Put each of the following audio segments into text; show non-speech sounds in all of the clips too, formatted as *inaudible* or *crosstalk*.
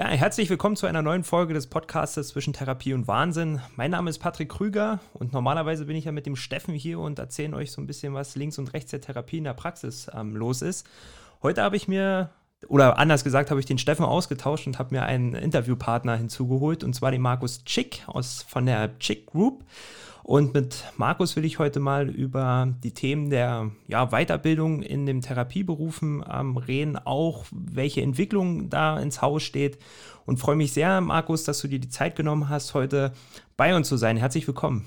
Ja, herzlich willkommen zu einer neuen Folge des Podcasts zwischen Therapie und Wahnsinn. Mein Name ist Patrick Krüger und normalerweise bin ich ja mit dem Steffen hier und erzähle euch so ein bisschen, was links und rechts der Therapie in der Praxis ähm, los ist. Heute habe ich mir, oder anders gesagt, habe ich den Steffen ausgetauscht und habe mir einen Interviewpartner hinzugeholt und zwar den Markus Chick aus, von der Chick Group. Und mit Markus will ich heute mal über die Themen der ja, Weiterbildung in den Therapieberufen ähm, reden, auch welche Entwicklung da ins Haus steht. Und freue mich sehr, Markus, dass du dir die Zeit genommen hast, heute bei uns zu sein. Herzlich willkommen.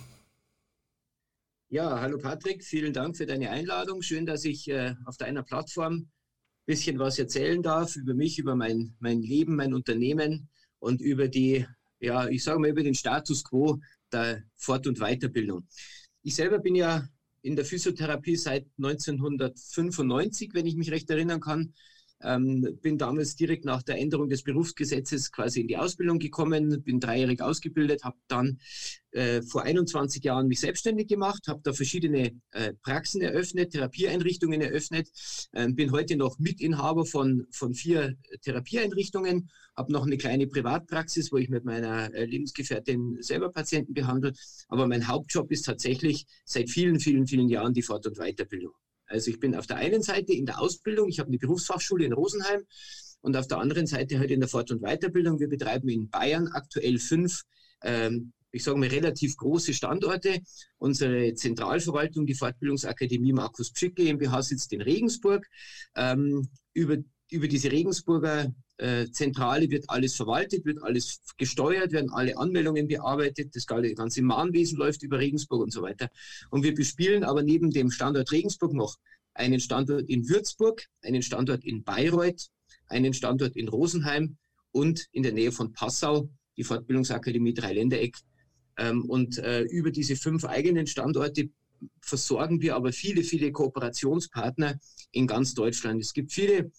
Ja, hallo Patrick, vielen Dank für deine Einladung. Schön, dass ich äh, auf deiner Plattform bisschen was erzählen darf über mich, über mein, mein Leben, mein Unternehmen und über die, ja, ich sage mal, über den Status quo der Fort- und Weiterbildung. Ich selber bin ja in der Physiotherapie seit 1995, wenn ich mich recht erinnern kann. Ähm, bin damals direkt nach der Änderung des Berufsgesetzes quasi in die Ausbildung gekommen, bin dreijährig ausgebildet, habe dann äh, vor 21 Jahren mich selbstständig gemacht, habe da verschiedene äh, Praxen eröffnet, Therapieeinrichtungen eröffnet, äh, bin heute noch Mitinhaber von, von vier Therapieeinrichtungen, habe noch eine kleine Privatpraxis, wo ich mit meiner äh, Lebensgefährtin selber Patienten behandle, aber mein Hauptjob ist tatsächlich seit vielen, vielen, vielen Jahren die Fort- und Weiterbildung. Also ich bin auf der einen Seite in der Ausbildung, ich habe eine Berufsfachschule in Rosenheim und auf der anderen Seite halt in der Fort- und Weiterbildung. Wir betreiben in Bayern aktuell fünf, ähm, ich sage mal, relativ große Standorte. Unsere Zentralverwaltung, die Fortbildungsakademie Markus Pschick GmbH, sitzt in Regensburg. Ähm, über, über diese Regensburger äh, Zentrale wird alles verwaltet, wird alles gesteuert, werden alle Anmeldungen bearbeitet, das ganze Mahnwesen läuft über Regensburg und so weiter. Und wir bespielen aber neben dem Standort Regensburg noch einen Standort in Würzburg, einen Standort in Bayreuth, einen Standort in Rosenheim und in der Nähe von Passau die Fortbildungsakademie Dreiländereck. Ähm, und äh, über diese fünf eigenen Standorte versorgen wir aber viele, viele Kooperationspartner in ganz Deutschland. Es gibt viele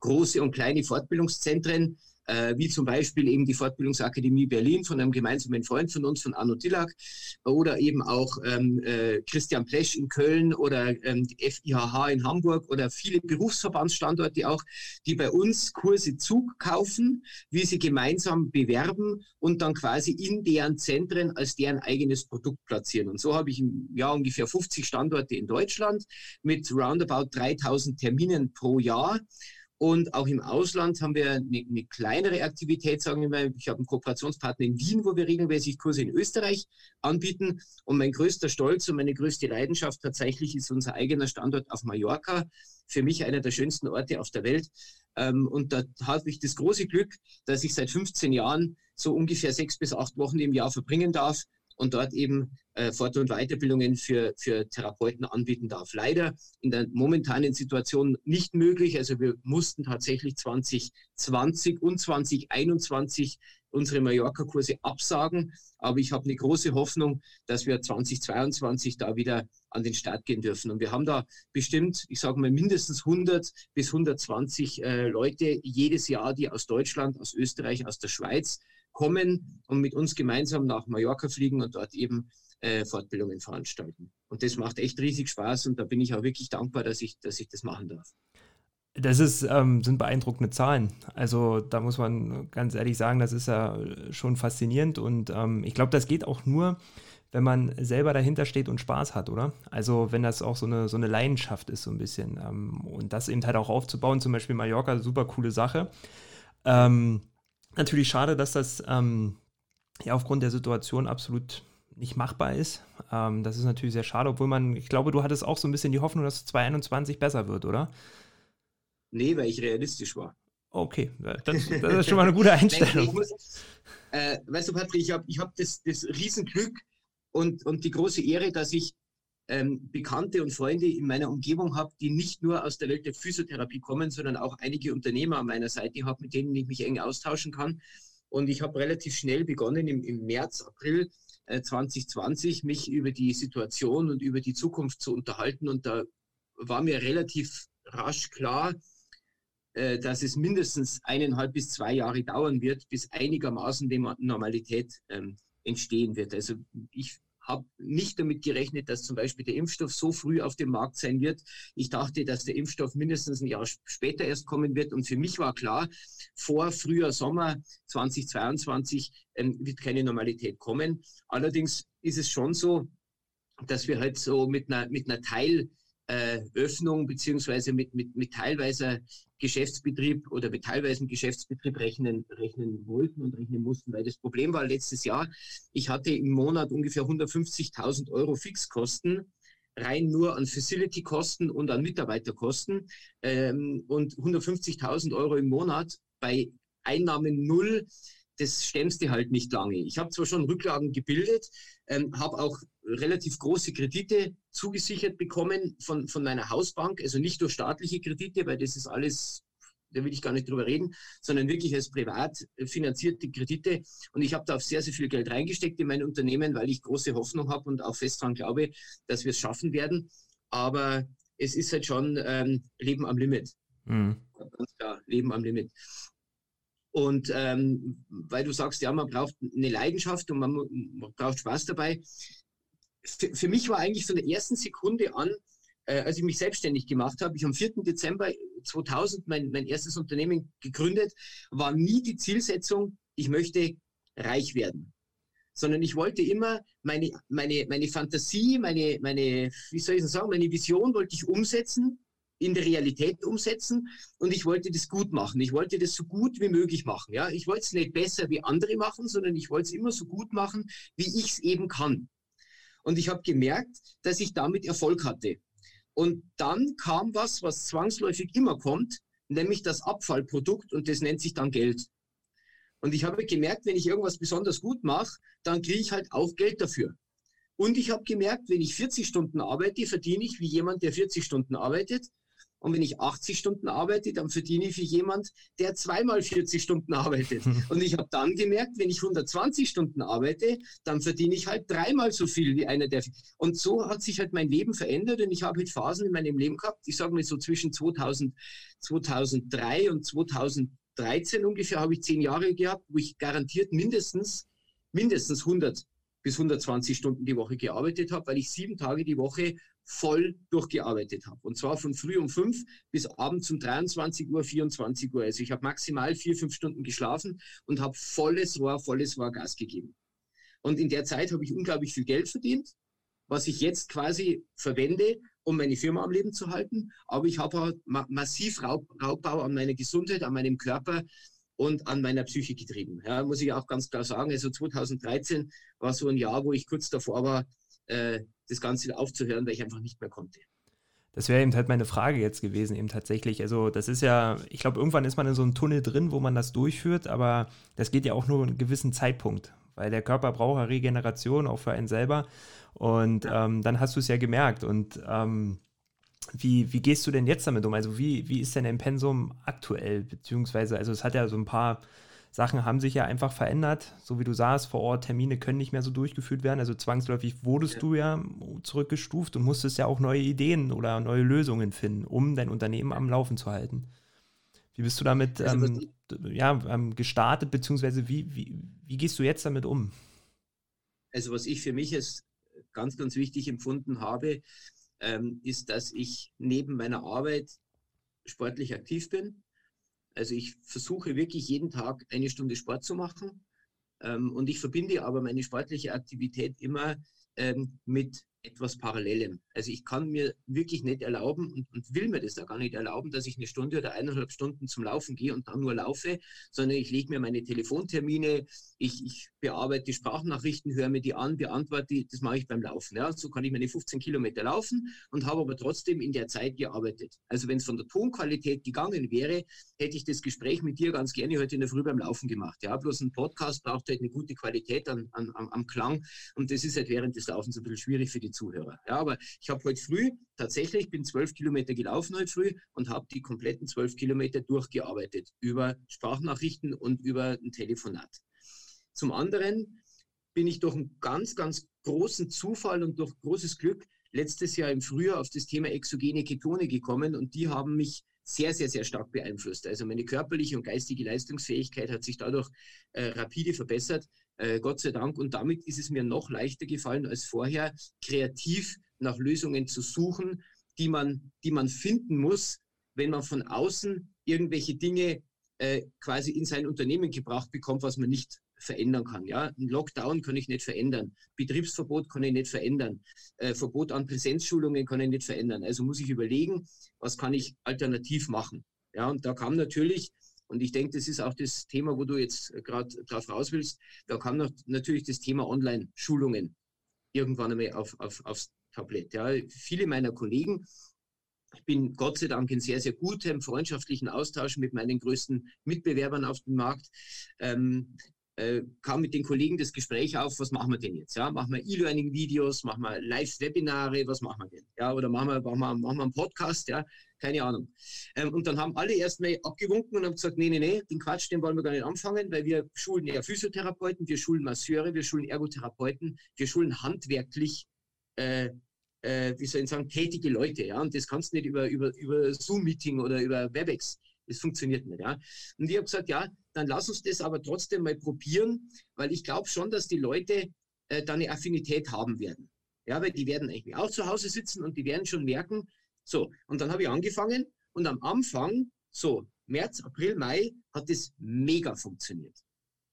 große und kleine Fortbildungszentren, äh, wie zum Beispiel eben die Fortbildungsakademie Berlin von einem gemeinsamen Freund von uns, von Arno Tillak, oder eben auch ähm, äh, Christian Plesch in Köln oder ähm, die FIHH in Hamburg oder viele Berufsverbandsstandorte auch, die bei uns Kurse zukaufen, wie sie gemeinsam bewerben und dann quasi in deren Zentren als deren eigenes Produkt platzieren. Und so habe ich im Jahr ungefähr 50 Standorte in Deutschland mit roundabout 3000 Terminen pro Jahr. Und auch im Ausland haben wir eine, eine, kleinere Aktivität, sagen wir mal. Ich habe einen Kooperationspartner in Wien, wo wir regelmäßig Kurse in Österreich anbieten. Und mein größter Stolz und meine größte Leidenschaft tatsächlich ist unser eigener Standort auf Mallorca. Für mich einer der schönsten Orte auf der Welt. Ähm, und da habe ich das große Glück, dass ich seit 15 Jahren so ungefähr sechs bis acht Wochen im Jahr verbringen darf und dort eben äh, Fort- und Weiterbildungen für, für Therapeuten anbieten darf. Leider in der momentanen Situation nicht möglich. Also wir mussten tatsächlich 2020 und 2021 unsere Mallorca-Kurse absagen. Aber ich habe eine große Hoffnung, dass wir 2022 da wieder an den Start gehen dürfen. Und wir haben da bestimmt, ich sage mal, mindestens 100 bis 120 äh, Leute jedes Jahr, die aus Deutschland, aus Österreich, aus der Schweiz kommen und mit uns gemeinsam nach Mallorca fliegen und dort eben äh, Fortbildungen veranstalten. Und das macht echt riesig Spaß und da bin ich auch wirklich dankbar, dass ich, dass ich das machen darf. Das ist, ähm, sind beeindruckende Zahlen. Also da muss man ganz ehrlich sagen, das ist ja schon faszinierend und ähm, ich glaube, das geht auch nur, wenn man selber dahinter steht und Spaß hat, oder? Also wenn das auch so eine, so eine Leidenschaft ist, so ein bisschen. Ähm, und das eben halt auch aufzubauen, zum Beispiel Mallorca, super coole Sache. Ähm, Natürlich schade, dass das ähm, ja aufgrund der Situation absolut nicht machbar ist. Ähm, das ist natürlich sehr schade, obwohl man, ich glaube, du hattest auch so ein bisschen die Hoffnung, dass 2021 besser wird, oder? Nee, weil ich realistisch war. Okay, das, das ist schon mal eine gute *laughs* Einstellung. muss, äh, weißt du, Patrick, ich habe ich hab das, das Riesenglück und, und die große Ehre, dass ich ähm, Bekannte und Freunde in meiner Umgebung habe, die nicht nur aus der Welt der Physiotherapie kommen, sondern auch einige Unternehmer an meiner Seite habe, mit denen ich mich eng austauschen kann. Und ich habe relativ schnell begonnen, im, im März, April äh, 2020 mich über die Situation und über die Zukunft zu unterhalten. Und da war mir relativ rasch klar, äh, dass es mindestens eineinhalb bis zwei Jahre dauern wird, bis einigermaßen die Normalität ähm, entstehen wird. Also ich habe nicht damit gerechnet, dass zum Beispiel der Impfstoff so früh auf dem Markt sein wird. Ich dachte, dass der Impfstoff mindestens ein Jahr später erst kommen wird. Und für mich war klar, vor Frühjahr, Sommer 2022 ähm, wird keine Normalität kommen. Allerdings ist es schon so, dass wir halt so mit einer, mit einer Teil- äh, Öffnung beziehungsweise mit, mit, mit teilweiser Geschäftsbetrieb oder mit teilweisen Geschäftsbetrieb rechnen, rechnen wollten und rechnen mussten, weil das Problem war letztes Jahr, ich hatte im Monat ungefähr 150.000 Euro Fixkosten, rein nur an Facility-Kosten und an Mitarbeiterkosten ähm, und 150.000 Euro im Monat bei Einnahmen null das stemmst du halt nicht lange. Ich habe zwar schon Rücklagen gebildet, ähm, habe auch relativ große Kredite zugesichert bekommen von, von meiner Hausbank, also nicht durch staatliche Kredite, weil das ist alles, da will ich gar nicht drüber reden, sondern wirklich als privat finanzierte Kredite. Und ich habe da auch sehr, sehr viel Geld reingesteckt in mein Unternehmen, weil ich große Hoffnung habe und auch fest daran glaube, dass wir es schaffen werden. Aber es ist halt schon ähm, Leben am Limit. Mhm. Ganz klar, Leben am Limit. Und ähm, weil du sagst, ja, man braucht eine Leidenschaft und man, man braucht Spaß dabei. Für, mich war eigentlich von der ersten Sekunde an, äh, als ich mich selbstständig gemacht habe, ich am 4. Dezember 2000 mein, mein erstes Unternehmen gegründet, war nie die Zielsetzung, ich möchte reich werden sondern ich wollte immer meine, meine, meine Fantasie, meine, meine, wie soll ich sagen, meine Vision wollte ich umsetzen in der Realität umsetzen und ich wollte das gut machen. Ich wollte das so gut wie möglich machen. Ja? Ich wollte es nicht besser wie andere machen, sondern ich wollte es immer so gut machen, wie ich es eben kann. Und ich habe gemerkt, dass ich damit Erfolg hatte. Und dann kam was, was zwangsläufig immer kommt, nämlich das Abfallprodukt und das nennt sich dann Geld. Und ich habe gemerkt, wenn ich irgendwas besonders gut mache, dann kriege ich halt auch Geld dafür. Und ich habe gemerkt, wenn ich 40 Stunden arbeite, verdiene ich wie jemand, der 40 Stunden arbeitet. Und wenn ich 80 Stunden arbeite, dann verdiene ich wie jemand, der zweimal 40 Stunden arbeitet. Und ich habe dann gemerkt, wenn ich 120 Stunden arbeite, dann verdiene ich halt dreimal so viel wie einer der. Und so hat sich halt mein Leben verändert und ich habe halt Phasen in meinem Leben gehabt. Ich sage mal so zwischen 2000, 2003 und 2013 ungefähr habe ich zehn Jahre gehabt, wo ich garantiert mindestens mindestens 100 bis 120 Stunden die Woche gearbeitet habe, weil ich sieben Tage die Woche voll durchgearbeitet habe. Und zwar von früh um fünf bis abends um 23 Uhr, 24 Uhr. Also ich habe maximal vier, fünf Stunden geschlafen und habe volles Rohr, volles Rohr Gas gegeben. Und in der Zeit habe ich unglaublich viel Geld verdient, was ich jetzt quasi verwende, um meine Firma am Leben zu halten. Aber ich habe ma massiv Raub Raubbau an meiner Gesundheit, an meinem Körper und an meiner Psyche getrieben. Ja, muss ich auch ganz klar sagen. Also 2013 war so ein Jahr, wo ich kurz davor war, äh, das Ganze aufzuhören, weil ich einfach nicht mehr konnte. Das wäre eben halt meine Frage jetzt gewesen, eben tatsächlich. Also, das ist ja, ich glaube, irgendwann ist man in so einem Tunnel drin, wo man das durchführt, aber das geht ja auch nur einen gewissen Zeitpunkt, weil der Körper braucht ja Regeneration, auch für einen selber. Und ja. ähm, dann hast du es ja gemerkt. Und ähm, wie, wie gehst du denn jetzt damit um? Also wie, wie ist denn dein Pensum aktuell? Beziehungsweise, also es hat ja so ein paar Sachen haben sich ja einfach verändert. So wie du sagst, vor Ort Termine können nicht mehr so durchgeführt werden. Also zwangsläufig wurdest ja. du ja zurückgestuft und musstest ja auch neue Ideen oder neue Lösungen finden, um dein Unternehmen am Laufen zu halten. Wie bist du damit also, ähm, ja, ähm, gestartet, beziehungsweise wie, wie, wie gehst du jetzt damit um? Also was ich für mich als ganz, ganz wichtig empfunden habe, ähm, ist, dass ich neben meiner Arbeit sportlich aktiv bin. Also ich versuche wirklich jeden Tag eine Stunde Sport zu machen. Ähm, und ich verbinde aber meine sportliche Aktivität immer ähm, mit etwas Parallelem. Also ich kann mir wirklich nicht erlauben und, und, will mir das auch gar nicht erlauben, dass ich eine Stunde oder eineinhalb Stunden zum Laufen gehe und dann nur laufe, sondern ich lege mir meine Telefontermine, ich, ich bearbeite Sprachnachrichten, höre mir die an, beantworte die, das mache ich beim Laufen. Ja. So kann ich meine 15 Kilometer laufen und habe aber trotzdem in der Zeit gearbeitet. Also wenn es von der Tonqualität gegangen wäre, hätte ich das Gespräch mit dir ganz gerne heute in der Früh beim Laufen gemacht. Ja, bloß ein Podcast braucht halt eine gute Qualität an, an, am Klang und das ist halt während des Laufens ein bisschen schwierig für die Zuhörer. Ja, aber ich habe heute früh tatsächlich, bin zwölf Kilometer gelaufen heute früh und habe die kompletten zwölf Kilometer durchgearbeitet über Sprachnachrichten und über ein Telefonat. Zum anderen bin ich durch einen ganz, ganz großen Zufall und durch großes Glück letztes Jahr im Frühjahr auf das Thema exogene Ketone gekommen und die haben mich sehr, sehr, sehr stark beeinflusst. Also meine körperliche und geistige Leistungsfähigkeit hat sich dadurch äh, rapide verbessert, Äh, Gott sei Dank. Und damit ist es mir noch leichter gefallen als vorher, kreativ nach Lösungen zu suchen, die man, die man finden muss, wenn man von außen irgendwelche Dinge äh, quasi in sein Unternehmen gebracht bekommt, was man nicht verändern kann. Ja, ein Lockdown kann ich nicht verändern, Betriebsverbot kann ich nicht verändern, äh, Verbot an Präsenzschulungen kann ich nicht verändern. Also muss ich überlegen, was kann ich alternativ machen. Ja, und da kam natürlich, und ich denke, das ist auch das Thema, wo du jetzt gerade drauf raus willst, da kam noch natürlich das Thema Online-Schulungen irgendwann einmal auf, auf, aufs Tablett. Ja, viele meiner Kollegen ich bin Gott sei Dank in sehr, sehr gutem freundschaftlichen Austausch mit meinen größten Mitbewerbern auf dem Markt. Ähm, äh, kam mit den Kollegen das Gespräch auf, was machen wir denn jetzt? Ja, machen wir E-Learning-Videos, machen wir Live-Webinare, was machen wir denn? Ja, oder machen wir, machen wir, machen wir einen Podcast, ja, keine Ahnung. Ähm, und dann haben alle erstmal abgewunken und haben gesagt, nee, nee, nee, den Quatsch, den wollen wir gar nicht anfangen, weil wir schulen ja Physiotherapeuten, wir schulen Masseure, wir schulen Ergotherapeuten, wir schulen handwerklich äh, äh, wie soll ich sagen, tätige Leute, ja, und das kannst du nicht über, über, über Zoom-Meeting oder über WebEx, das funktioniert nicht, ja. Und ich habe gesagt, ja, dann lass uns das aber trotzdem mal probieren, weil ich glaube schon, dass die Leute äh, da eine Affinität haben werden. Ja, weil die werden eigentlich auch zu Hause sitzen und die werden schon merken, so, und dann habe ich angefangen und am Anfang, so, März, April, Mai, hat das mega funktioniert.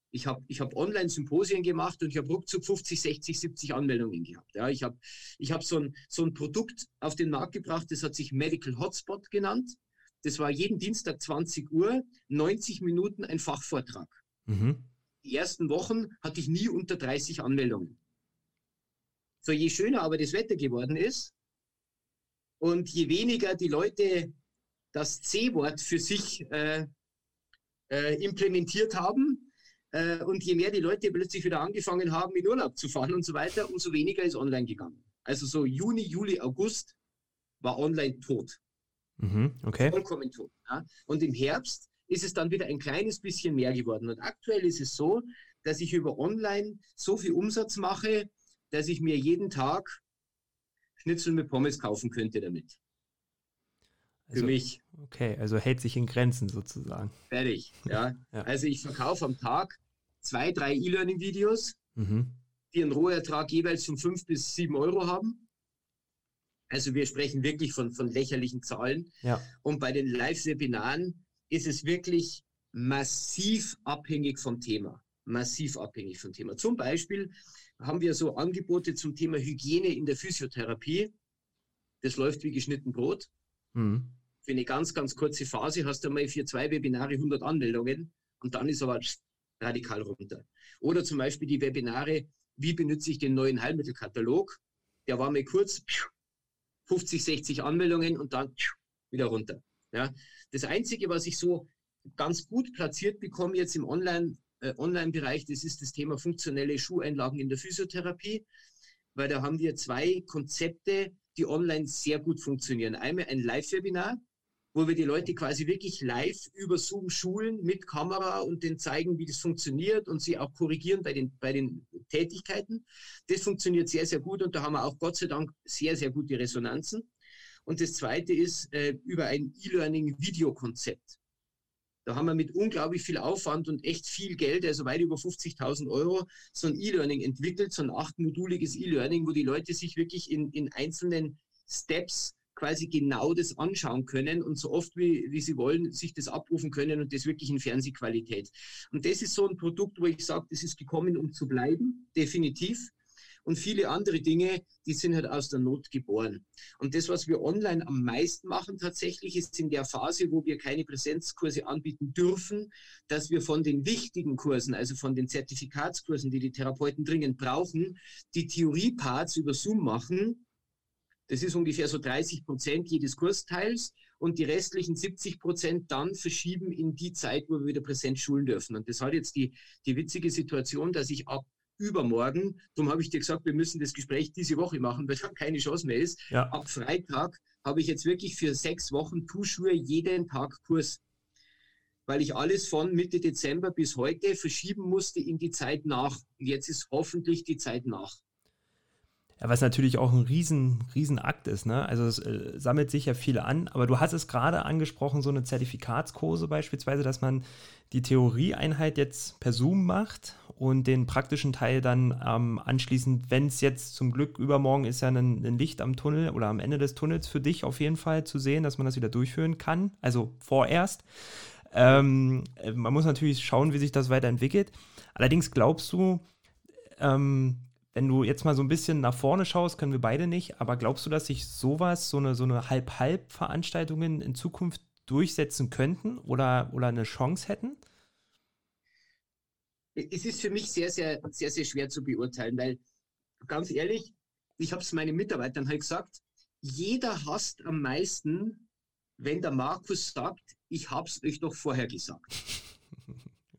Ich habe ich hab Online-Symposien gemacht und ich habe ruckzuck 50, 60, 70 Anmeldungen gehabt. Ja, ich habe ich hab so, ein, so ein Produkt auf den Markt gebracht, das hat sich Medical Hotspot genannt. Das war jeden Dienstag 20 Uhr, 90 Minuten ein Fachvortrag. Mhm. Die ersten Wochen hatte ich nie unter 30 Anmeldungen. So, je schöner aber das Wetter geworden ist und je weniger die Leute das C-Wort für sich äh, äh, implementiert haben, äh, und je mehr die Leute plötzlich wieder angefangen haben, in Urlaub zu fahren und so weiter, umso weniger ist online gegangen. Also so Juni, Juli, August war online tot. Mhm, okay. Vollkommen tot. Ja. Und im Herbst ist es dann wieder ein kleines bisschen mehr geworden. Und aktuell ist es so, dass ich über online so viel Umsatz mache, dass ich mir jeden Tag Schnitzel mit Pommes kaufen könnte damit. Also, Für mich. Okay, also hält sich in Grenzen sozusagen. Fertig, *laughs* ja. ja. Also ich verkaufe am Tag zwei, drei E-Learning-Videos, mhm. die einen Rohertrag jeweils von fünf bis sieben Euro haben. Also wir sprechen wirklich von, von lächerlichen Zahlen. Ja. Und bei den Live-Webinaren ist es wirklich massiv abhängig vom Thema. Massiv abhängig vom Thema. Zum Beispiel haben wir so Angebote zum Thema Hygiene in der Physiotherapie. Das läuft wie geschnitten Brot. Mhm. Für eine ganz, ganz kurze Phase hast du mal für zwei Webinare 100 Anmeldungen und dann ist aber radikal runter. Oder zum Beispiel die Webinare, wie benutze ich den neuen Heilmittelkatalog? Der war mir kurz 50, 60 Anmeldungen und dann wieder runter. Ja. Das Einzige, was ich so ganz gut platziert bekomme jetzt im Online, Online-Bereich, das ist das Thema funktionelle Schuheinlagen in der Physiotherapie, weil da haben wir zwei Konzepte, die online sehr gut funktionieren. Einmal ein Live-Webinar, wo wir die Leute quasi wirklich live über Zoom schulen mit Kamera und denen zeigen, wie das funktioniert und sie auch korrigieren bei den, bei den Tätigkeiten. Das funktioniert sehr, sehr gut und da haben wir auch Gott sei Dank sehr, sehr gute Resonanzen. Und das zweite ist äh, über ein E-Learning-Videokonzept. Da haben wir mit unglaublich viel Aufwand und echt viel Geld, also weit über 50.000 Euro, so ein E-Learning entwickelt, so ein achtmoduliges E-Learning, wo die Leute sich wirklich in, in einzelnen Steps quasi genau das anschauen können und so oft wie, wie sie wollen, sich das abrufen können und das wirklich in Fernsehqualität. Und das ist so ein Produkt, wo ich sage, das ist gekommen, um zu bleiben, definitiv. Und viele andere Dinge, die sind halt aus der Not geboren. Und das, was wir online am meisten machen tatsächlich, ist in der Phase, wo wir keine Präsenzkurse anbieten dürfen, dass wir von den wichtigen Kursen, also von den Zertifikatskursen, die die Therapeuten dringend brauchen, die Theorieparts über Zoom machen das ist ungefähr so 30 Prozent jedes Kursteils und die restlichen 70 Prozent dann verschieben in die Zeit, wo wir wieder präsent schulen dürfen. Und das hat jetzt die, die witzige Situation, dass ich ab übermorgen, darum habe ich dir gesagt, wir müssen das Gespräch diese Woche machen, weil da keine Chance mehr ist. Ja. Ab Freitag habe ich jetzt wirklich für sechs Wochen Tuschuhe jeden Tag Kurs weil ich alles von Mitte Dezember bis heute verschieben musste in die Zeit nach. Und jetzt ist hoffentlich die Zeit nach. Ja, was natürlich auch ein riesen, riesen Akt ist, ne? Also es äh, sammelt sich ja viel an, aber du hast es gerade angesprochen, so eine Zertifikatskurse beispielsweise, dass man die Theorieeinheit jetzt per Zoom macht und den praktischen Teil dann ähm, anschließend, wenn es jetzt zum Glück übermorgen ist ja ein, ein, Licht am Tunnel oder am Ende des Tunnels für dich auf jeden Fall zu sehen, dass man das wieder durchführen kann, also vorerst. Ähm, äh, man muss natürlich schauen, wie sich das weiterentwickelt. Allerdings glaubst du, ähm, wenn du jetzt mal so ein bisschen nach vorne schaust, können wir beide nicht, aber glaubst du, dass sich sowas, so eine, so eine Halb-Halb-Veranstaltungen in Zukunft durchsetzen könnten oder, oder eine Chance hätten? Es ist für mich sehr, sehr, sehr, sehr schwer zu beurteilen, weil ganz ehrlich, ich habe es meinen Mitarbeitern halt gesagt, jeder hasst am meisten, wenn der Markus sagt, ich habe es euch doch vorher gesagt.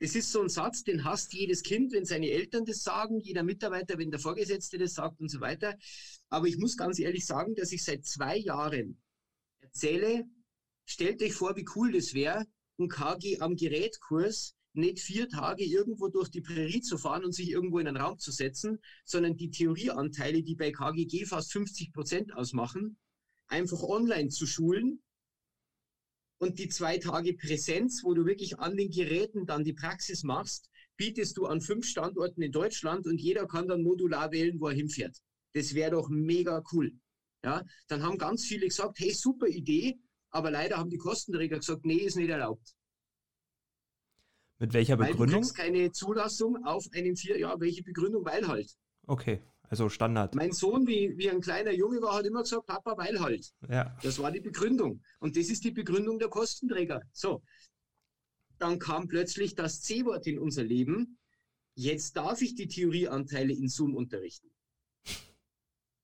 Das ist so ein Satz, den hasst jedes Kind, wenn seine Eltern das sagen, jeder Mitarbeiter, wenn der Vorgesetzte das sagt und so weiter. Aber ich muss ganz ehrlich sagen, dass ich seit zwei Jahren erzähle, stellt euch vor, wie cool das wäre, ein KG am Gerätkurs nicht vier Tage irgendwo durch die Prärie zu fahren und sich irgendwo in einen Raum zu setzen, sondern die Theorieanteile, die bei KGG fast 50 Prozent ausmachen, einfach online zu schulen und die zwei Tage Präsenz, wo du wirklich an den Geräten dann die Praxis machst, bietest du an fünf Standorten in Deutschland und jeder kann dann modular wählen, wo er hinfährt. Das wäre doch mega cool. Ja, dann haben ganz viele gesagt, hey, super Idee, aber leider haben die Kostenträger gesagt, nee, ist nicht erlaubt. Mit welcher Begründung? Weil du kriegst keine Zulassung auf einen vier, ja, welche Begründung? Weil halt. Okay, also Standard. Mein Sohn, wie, wie ein kleiner Junge war, hat immer gesagt, Papa, weil halt. Ja. Das war die Begründung. Und das ist die Begründung der Kostenträger. So. Dann kam plötzlich das C-Wort in unser Leben. Jetzt darf ich die Theorieanteile in Zoom unterrichten.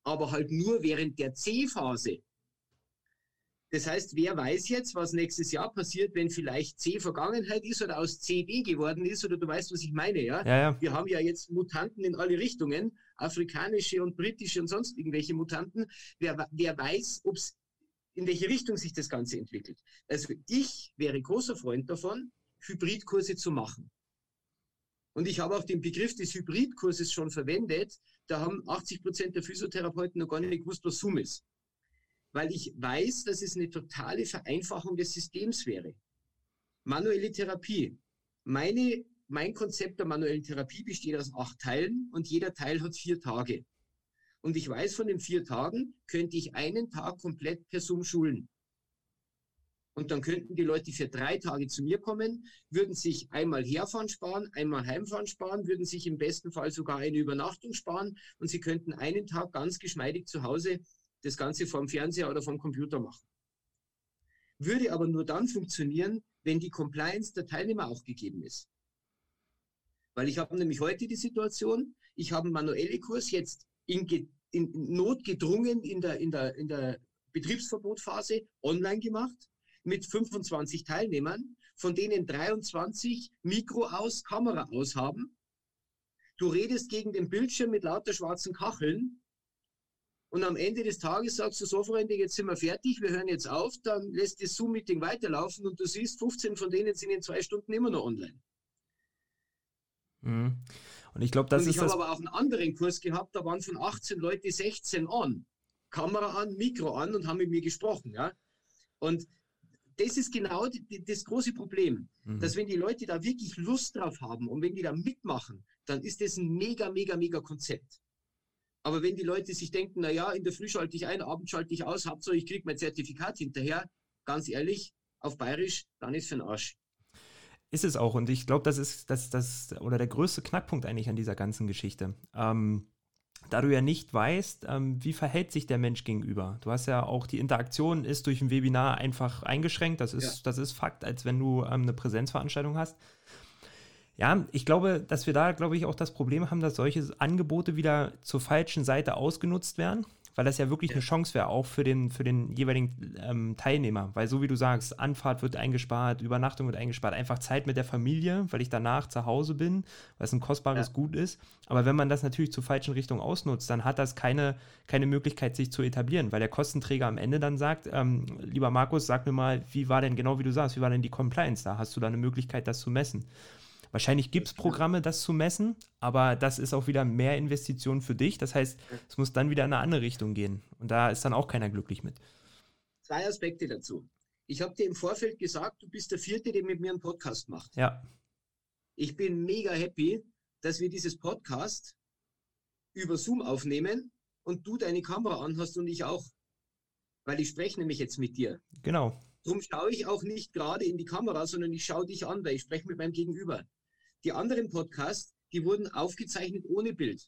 Aber halt nur während der C-Phase. Das heißt, wer weiß jetzt, was nächstes Jahr passiert, wenn vielleicht C Vergangenheit ist oder aus CD geworden ist, oder du weißt, was ich meine, ja? ja, ja. Wir haben ja jetzt Mutanten in alle Richtungen, afrikanische und britische und sonst irgendwelche Mutanten. Wer, wer weiß, ob's, in welche Richtung sich das Ganze entwickelt. Also ich wäre großer Freund davon, Hybridkurse zu machen. Und ich habe auch den Begriff des Hybridkurses schon verwendet. Da haben 80 Prozent der Physiotherapeuten noch gar nicht gewusst, was Zoom ist weil ich weiß, dass es eine totale Vereinfachung des Systems wäre. Manuelle Therapie. Meine, mein Konzept der manuellen Therapie besteht aus acht Teilen und jeder Teil hat vier Tage. Und ich weiß, von den vier Tagen könnte ich einen Tag komplett per Zoom schulen. Und dann könnten die Leute für drei Tage zu mir kommen, würden sich einmal herfahren sparen, einmal heimfahren sparen, würden sich im besten Fall sogar eine Übernachtung sparen und sie könnten einen Tag ganz geschmeidig zu Hause das Ganze vom Fernseher oder vom Computer machen. Würde aber nur dann funktionieren, wenn die Compliance der Teilnehmer auch gegeben ist. Weil ich habe nämlich heute die Situation, ich habe einen manuelle Kurs jetzt in, in notgedrungen in der, in, der, in der Betriebsverbotphase online gemacht mit 25 Teilnehmern, von denen 23 Mikro aus, Kamera aus haben. Du redest gegen den Bildschirm mit lauter schwarzen Kacheln und am Ende des Tages sagst du so, Freunde, jetzt sind wir fertig, wir hören jetzt auf, dann lässt das Zoom-Meeting weiterlaufen und du siehst, 15 von denen sind in zwei Stunden immer noch online. Mhm. Und ich glaube, das und ist. Ich habe aber auch einen anderen Kurs gehabt, da waren von 18 Leute 16 an. Kamera an, Mikro an und haben mit mir gesprochen. Ja? Und das ist genau die, das große Problem, mhm. dass wenn die Leute da wirklich Lust drauf haben und wenn die da mitmachen, dann ist das ein mega, mega, mega Konzept. Aber wenn die Leute sich denken, na ja, in der Früh schalte ich ein, abends schalte ich aus, Hauptsache ich kriege mein Zertifikat hinterher, ganz ehrlich, auf Bayerisch, dann ist für den Arsch. Ist es auch. Und ich glaube, das ist das, das, oder der größte Knackpunkt eigentlich an dieser ganzen Geschichte. Ähm, da du ja nicht weißt, ähm, wie verhält sich der Mensch gegenüber. Du hast ja auch die Interaktion ist durch ein Webinar einfach eingeschränkt. Das ist, ja. das ist Fakt, als wenn du ähm, eine Präsenzveranstaltung hast. Ja, ich glaube, dass wir da, glaube ich, auch das Problem haben, dass solche Angebote wieder zur falschen Seite ausgenutzt werden, weil das ja wirklich ja. eine Chance wäre, auch für den, für den jeweiligen ähm, Teilnehmer. Weil so wie du sagst, Anfahrt wird eingespart, Übernachtung wird eingespart, einfach Zeit mit der Familie, weil ich danach zu Hause bin, weil es ein kostbares ja. Gut ist. Aber wenn man das natürlich zur falschen Richtung ausnutzt, dann hat das keine, keine Möglichkeit, sich zu etablieren, weil der Kostenträger am Ende dann sagt, ähm, lieber Markus, sag mir mal, wie war denn genau wie du sagst, wie war denn die Compliance da? Hast du da eine Möglichkeit, das zu messen? Wahrscheinlich gibt es Programme, das zu messen, aber das ist auch wieder mehr Investition für dich. Das heißt, es muss dann wieder in eine andere Richtung gehen. Und da ist dann auch keiner glücklich mit. Zwei Aspekte dazu. Ich habe dir im Vorfeld gesagt, du bist der Vierte, der mit mir einen Podcast macht. Ja. Ich bin mega happy, dass wir dieses Podcast über Zoom aufnehmen und du deine Kamera anhast und ich auch. Weil ich spreche nämlich jetzt mit dir. Genau. Darum schaue ich auch nicht gerade in die Kamera, sondern ich schaue dich an, weil ich spreche mit meinem Gegenüber. Die anderen Podcasts, die wurden aufgezeichnet ohne Bild.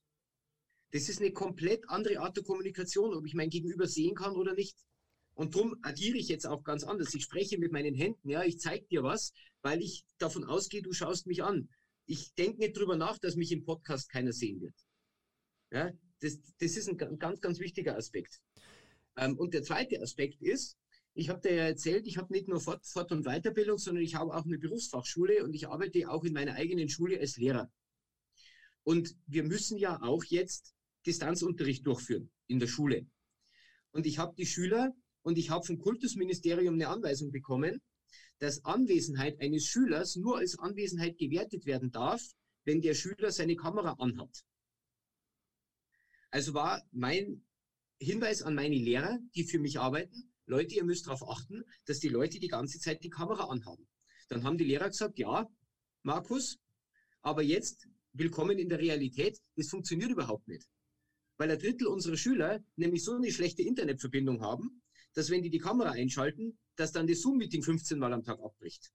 Das ist eine komplett andere Art der Kommunikation, ob ich mein Gegenüber sehen kann oder nicht. Und darum agiere ich jetzt auch ganz anders. Ich spreche mit meinen Händen, ja, ich zeige dir was, weil ich davon ausgehe, du schaust mich an. Ich denke nicht drüber nach, dass mich im Podcast keiner sehen wird. Ja, das, das ist ein ganz, ganz wichtiger Aspekt. Ähm, und der zweite Aspekt ist, ich habe dir ja erzählt, ich habe nicht nur Fort-, Fort und Weiterbildung, sondern ich habe auch eine Berufsfachschule und ich arbeite auch in meiner eigenen Schule als Lehrer. Und wir müssen ja auch jetzt Distanzunterricht durchführen in der Schule. Und ich habe die Schüler und ich habe vom Kultusministerium eine Anweisung bekommen, dass Anwesenheit eines Schülers nur als Anwesenheit gewertet werden darf, wenn der Schüler seine Kamera anhat. Also war mein Hinweis an meine Lehrer, die für mich arbeiten, Leute, ihr müsst darauf achten, dass die Leute die ganze Zeit die Kamera anhaben. Dann haben die Lehrer gesagt, ja, Markus, aber jetzt willkommen in der Realität, das funktioniert überhaupt nicht. Weil ein Drittel unserer Schüler nämlich so eine schlechte Internetverbindung haben, dass wenn die die Kamera einschalten, dass dann das Zoom-Meeting 15 Mal am Tag abbricht.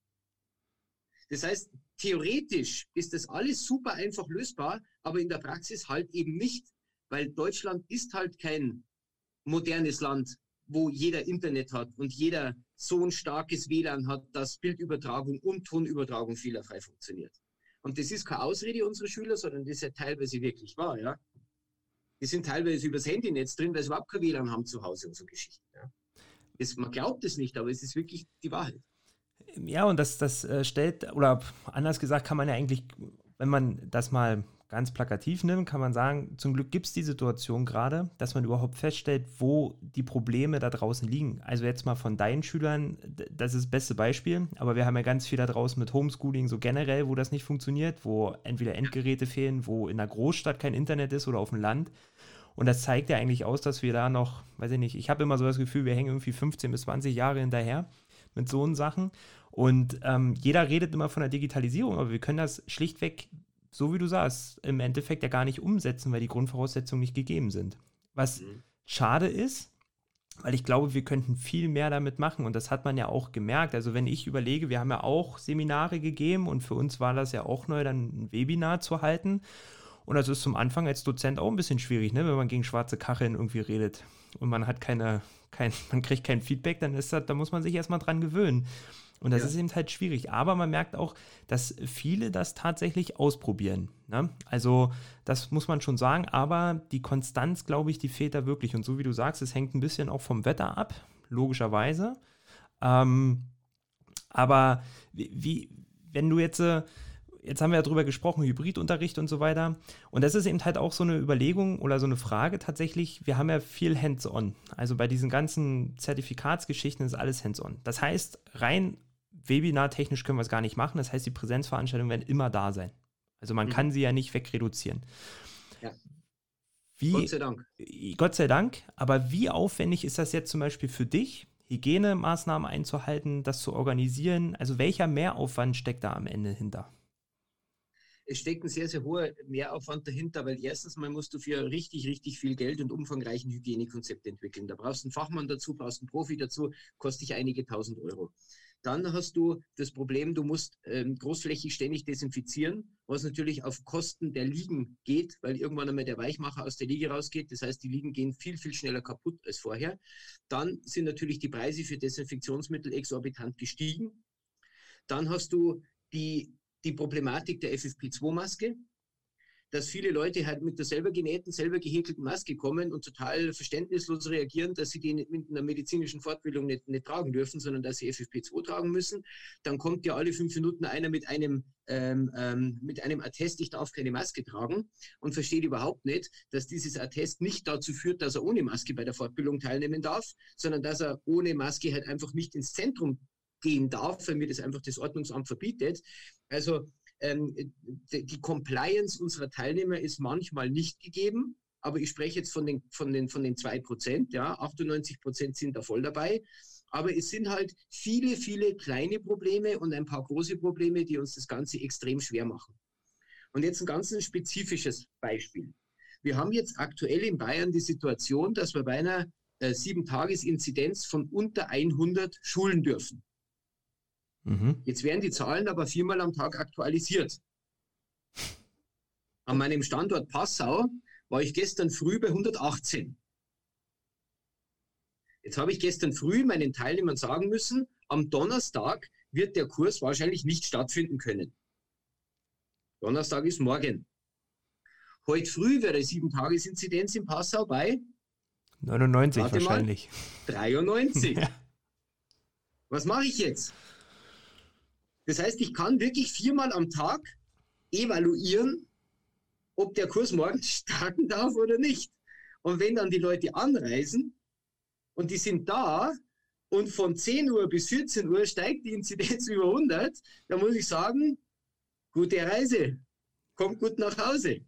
Das heißt, theoretisch ist das alles super einfach lösbar, aber in der Praxis halt eben nicht, weil Deutschland ist halt kein modernes Land, wo jeder Internet hat und jeder so ein starkes WLAN hat, dass Bildübertragung und Tonübertragung fehlerfrei funktioniert. Und das ist keine Ausrede unserer Schüler, sondern das ist ja teilweise wirklich wahr, ja. Die sind teilweise übers Handynetz drin, weil sie überhaupt kein WLAN haben zu Hause und so Geschichten. Ja. Das, man glaubt es nicht, aber es ist wirklich die Wahrheit. Ja, und das, das äh, stellt, oder anders gesagt, kann man ja eigentlich, wenn man das mal ganz plakativ nimmt, kann man sagen, zum Glück gibt es die Situation gerade, dass man überhaupt feststellt, wo die Probleme da draußen liegen. Also jetzt mal von deinen Schülern, das ist das beste Beispiel, aber wir haben ja ganz viel da draußen mit Homeschooling so generell, wo das nicht funktioniert, wo entweder Endgeräte fehlen, wo in der Großstadt kein Internet ist oder auf dem Land. Und das zeigt ja eigentlich aus, dass wir da noch, weiß ich nicht, ich habe immer so das Gefühl, wir hängen irgendwie 15 bis 20 Jahre hinterher mit so Sachen. Und ähm, jeder redet immer von der Digitalisierung, aber wir können das schlichtweg so wie du sagst, im Endeffekt ja gar nicht umsetzen, weil die Grundvoraussetzungen nicht gegeben sind. Was mhm. schade ist, weil ich glaube, wir könnten viel mehr damit machen und das hat man ja auch gemerkt. Also wenn ich überlege, wir haben ja auch Seminare gegeben und für uns war das ja auch neu, dann ein Webinar zu halten. Und das ist zum Anfang als Dozent auch ein bisschen schwierig, ne? wenn man gegen schwarze Kacheln irgendwie redet und man hat keine, kein, *laughs* man kriegt kein Feedback, dann ist das, da muss man sich erstmal dran gewöhnen. Und das ja. ist eben halt schwierig. Aber man merkt auch, dass viele das tatsächlich ausprobieren. Ne? Also das muss man schon sagen. Aber die Konstanz, glaube ich, die fehlt da wirklich. Und so wie du sagst, es hängt ein bisschen auch vom Wetter ab, logischerweise. Ähm, aber wie, wenn du jetzt, äh, jetzt haben wir ja drüber gesprochen, Hybridunterricht und so weiter. Und das ist eben halt auch so eine Überlegung oder so eine Frage tatsächlich. Wir haben ja viel Hands-on. Also bei diesen ganzen Zertifikatsgeschichten ist alles Hands-on. Das heißt, rein Webinar-technisch können wir es gar nicht machen. Das heißt, die Präsenzveranstaltungen werden immer da sein. Also man mhm. kann sie ja nicht wegreduzieren. Ja. Wie, Gott sei Dank. Gott sei Dank. Aber wie aufwendig ist das jetzt zum Beispiel für dich, Hygienemaßnahmen einzuhalten, das zu organisieren? Also welcher Mehraufwand steckt da am Ende hinter? Es steckt ein sehr, sehr hoher Mehraufwand dahinter, weil erstens mal musst du für richtig, richtig viel Geld und umfangreichen Hygienekonzept entwickeln. Da brauchst du einen Fachmann dazu, brauchst einen Profi dazu, kostet dich einige tausend Euro. Dann hast du das Problem, du musst ähm, großflächig ständig desinfizieren, was natürlich auf Kosten der Liegen geht, weil irgendwann einmal der Weichmacher aus der Liege rausgeht. Das heißt, die Liegen gehen viel, viel schneller kaputt als vorher. Dann sind natürlich die Preise für Desinfektionsmittel exorbitant gestiegen. Dann hast du die, die Problematik der FFP2-Maske dass viele Leute halt mit der selber genähten, selber gehäkelten Maske kommen und total verständnislos reagieren, dass sie die mit einer medizinischen Fortbildung nicht, nicht tragen dürfen, sondern dass sie FFP2 tragen müssen. Dann kommt ja alle fünf Minuten einer mit einem, ähm, ähm, mit einem Attest, ich darf keine Maske tragen und versteht überhaupt nicht, dass dieses Attest nicht dazu führt, dass er ohne Maske bei der Fortbildung teilnehmen darf, sondern dass er ohne Maske halt einfach nicht ins Zentrum gehen darf, weil mir das einfach das Ordnungsamt verbietet. Also ähm, die Compliance unserer Teilnehmer ist manchmal nicht gegeben, aber ich spreche jetzt von den, von den, von den 2%, ja, 98 Prozent sind da voll dabei. Aber es sind halt viele, viele kleine Probleme und ein paar große Probleme, die uns das Ganze extrem schwer machen. Und jetzt ein ganz spezifisches Beispiel. Wir haben jetzt aktuell in Bayern die Situation, dass wir bei einer äh, Sieben-Tages-Inzidenz von unter 100 schulen dürfen. Mhm. Jetzt werden die Zahlen aber viermal am Tag aktualisiert. *laughs* An meinem Standort Passau war ich gestern früh bei 118. Jetzt habe ich gestern früh meinen Teilnehmern sagen müssen, am Donnerstag wird der Kurs wahrscheinlich nicht stattfinden können. Donnerstag ist morgen. Heute früh wäre 7-Tages-Inzidenz in Passau bei 99 wahrscheinlich. Mal, *laughs* 93. Was mache ich jetzt? Das heißt, ich kann wirklich viermal am Tag evaluieren, ob der Kurs morgen *laughs* starten darf oder nicht. Und wenn dann die Leute anreisen und die sind da und von 10 Uhr bis 14 Uhr steigt die Inzidenz *laughs* über 100, dann muss ich sagen, gute Reise, kommt gut nach Hause.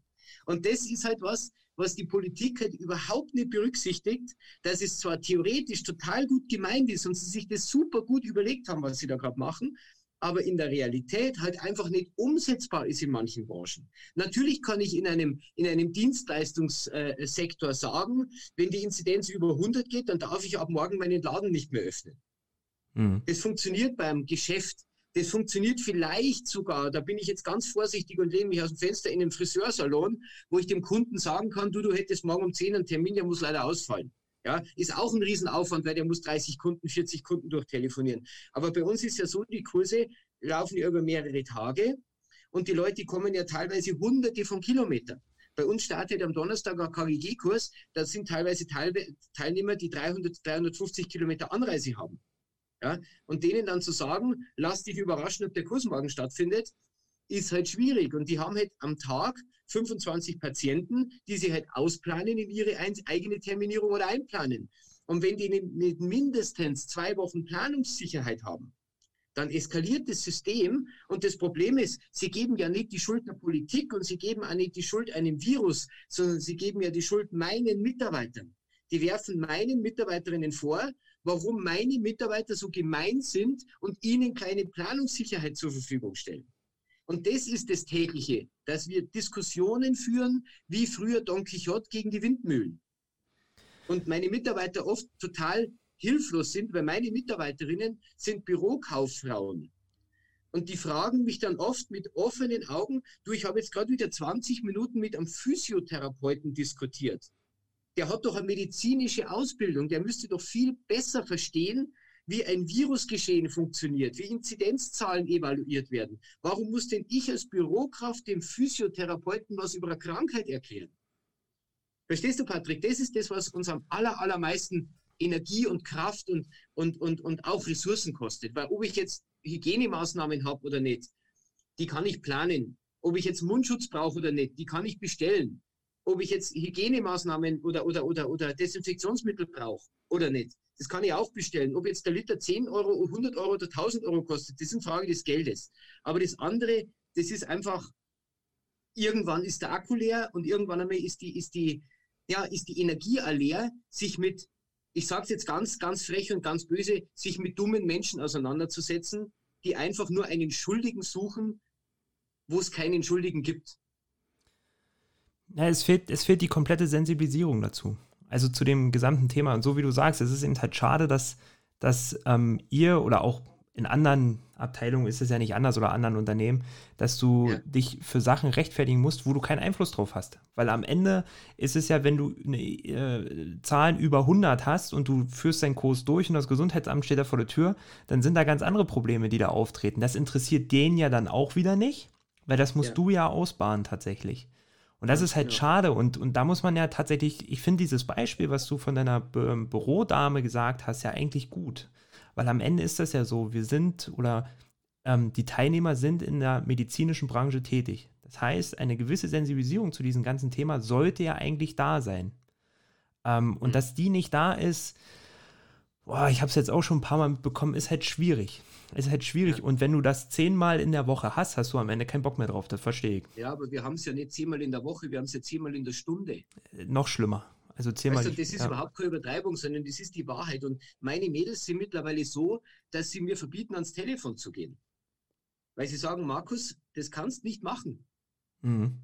Und das ist halt was, was die Politik halt überhaupt nicht berücksichtigt, dass es zwar theoretisch total gut gemeint ist und sie sich das super gut überlegt haben, was sie da gerade machen, aber in der Realität halt einfach nicht umsetzbar ist in manchen Branchen. Natürlich kann ich in einem, in einem Dienstleistungssektor sagen, wenn die Inzidenz über 100 geht, dann darf ich ab morgen meinen Laden nicht mehr öffnen. Mhm. Das funktioniert beim Geschäft. Das funktioniert vielleicht sogar, da bin ich jetzt ganz vorsichtig und lehne mich aus dem Fenster in den Friseursalon, wo ich dem Kunden sagen kann, du, du hättest morgen um 10 einen Termin, der muss leider ausfallen. Ja, ist auch ein Riesenaufwand, weil der muss 30 Kunden, 40 Kunden durchtelefonieren. Aber bei uns ist ja so, die Kurse laufen ja über mehrere Tage und die Leute kommen ja teilweise hunderte von Kilometern. Bei uns startet am Donnerstag ein KGG-Kurs, da sind teilweise Teilnehmer, die 300, 350 Kilometer Anreise haben. Ja, und denen dann zu sagen, lass dich überraschen, ob der Kurs morgen stattfindet, ist halt schwierig. Und die haben halt am Tag 25 Patienten, die sie halt ausplanen in ihre eigene Terminierung oder einplanen. Und wenn die nicht mindestens zwei Wochen Planungssicherheit haben, dann eskaliert das System. Und das Problem ist, sie geben ja nicht die Schuld der Politik und sie geben auch nicht die Schuld einem Virus, sondern sie geben ja die Schuld meinen Mitarbeitern. Die werfen meinen Mitarbeiterinnen vor, warum meine Mitarbeiter so gemein sind und ihnen keine Planungssicherheit zur Verfügung stellen. Und das ist das Tägliche, dass wir Diskussionen führen, wie früher Don Quixote gegen die Windmühlen. Und meine Mitarbeiter oft total hilflos sind, weil meine Mitarbeiterinnen sind Bürokauffrauen. Und die fragen mich dann oft mit offenen Augen, du, ich habe jetzt gerade wieder 20 Minuten mit einem Physiotherapeuten diskutiert. Der hat doch eine medizinische Ausbildung, der müsste doch viel besser verstehen, wie ein Virusgeschehen funktioniert, wie Inzidenzzahlen evaluiert werden. Warum muss denn ich als Bürokraft dem Physiotherapeuten was über eine Krankheit erklären? Verstehst du, Patrick? Das ist das, was uns am aller, allermeisten Energie und Kraft und, und, und, und auch Ressourcen kostet. Weil ob ich jetzt Hygienemaßnahmen habe oder nicht, die kann ich planen. Ob ich jetzt Mundschutz brauche oder nicht, die kann ich bestellen. Ob ich jetzt Hygienemaßnahmen oder, oder, oder, oder Desinfektionsmittel brauche oder nicht, das kann ich auch bestellen. Ob jetzt der Liter 10 Euro, 100 Euro oder 1000 Euro kostet, das ist eine Frage des Geldes. Aber das andere, das ist einfach, irgendwann ist der Akku leer und irgendwann einmal ist die, ist die, ja, ist die Energie leer, sich mit, ich sage es jetzt ganz, ganz frech und ganz böse, sich mit dummen Menschen auseinanderzusetzen, die einfach nur einen Schuldigen suchen, wo es keinen Schuldigen gibt. Ja, es fehlt, es fehlt die komplette Sensibilisierung dazu also zu dem gesamten Thema. Und so wie du sagst, es ist eben halt schade, dass, dass ähm, ihr oder auch in anderen Abteilungen ist es ja nicht anders oder anderen Unternehmen, dass du ja. dich für Sachen rechtfertigen musst, wo du keinen Einfluss drauf hast. Weil am Ende ist es ja, wenn du eine, äh, Zahlen über 100 hast und du führst deinen Kurs durch und das Gesundheitsamt steht da vor der Tür, dann sind da ganz andere Probleme, die da auftreten. Das interessiert den ja dann auch wieder nicht, weil das musst ja. du ja ausbaden tatsächlich. Und das ist halt ja. schade. Und, und da muss man ja tatsächlich, ich finde dieses Beispiel, was du von deiner Bü Bürodame gesagt hast, ja eigentlich gut. Weil am Ende ist das ja so, wir sind oder ähm, die Teilnehmer sind in der medizinischen Branche tätig. Das heißt, eine gewisse Sensibilisierung zu diesem ganzen Thema sollte ja eigentlich da sein. Ähm, und mhm. dass die nicht da ist, Boah, ich habe es jetzt auch schon ein paar Mal mitbekommen, ist halt schwierig. Ist halt schwierig. Und wenn du das zehnmal in der Woche hast, hast du am Ende keinen Bock mehr drauf, das verstehe ich. Ja, aber wir haben es ja nicht zehnmal in der Woche, wir haben es ja zehnmal in der Stunde. Äh, noch schlimmer. Also zehnmal. Weißt du, das ist ja. überhaupt keine Übertreibung, sondern das ist die Wahrheit. Und meine Mädels sind mittlerweile so, dass sie mir verbieten, ans Telefon zu gehen. Weil sie sagen, Markus, das kannst nicht machen. Mhm.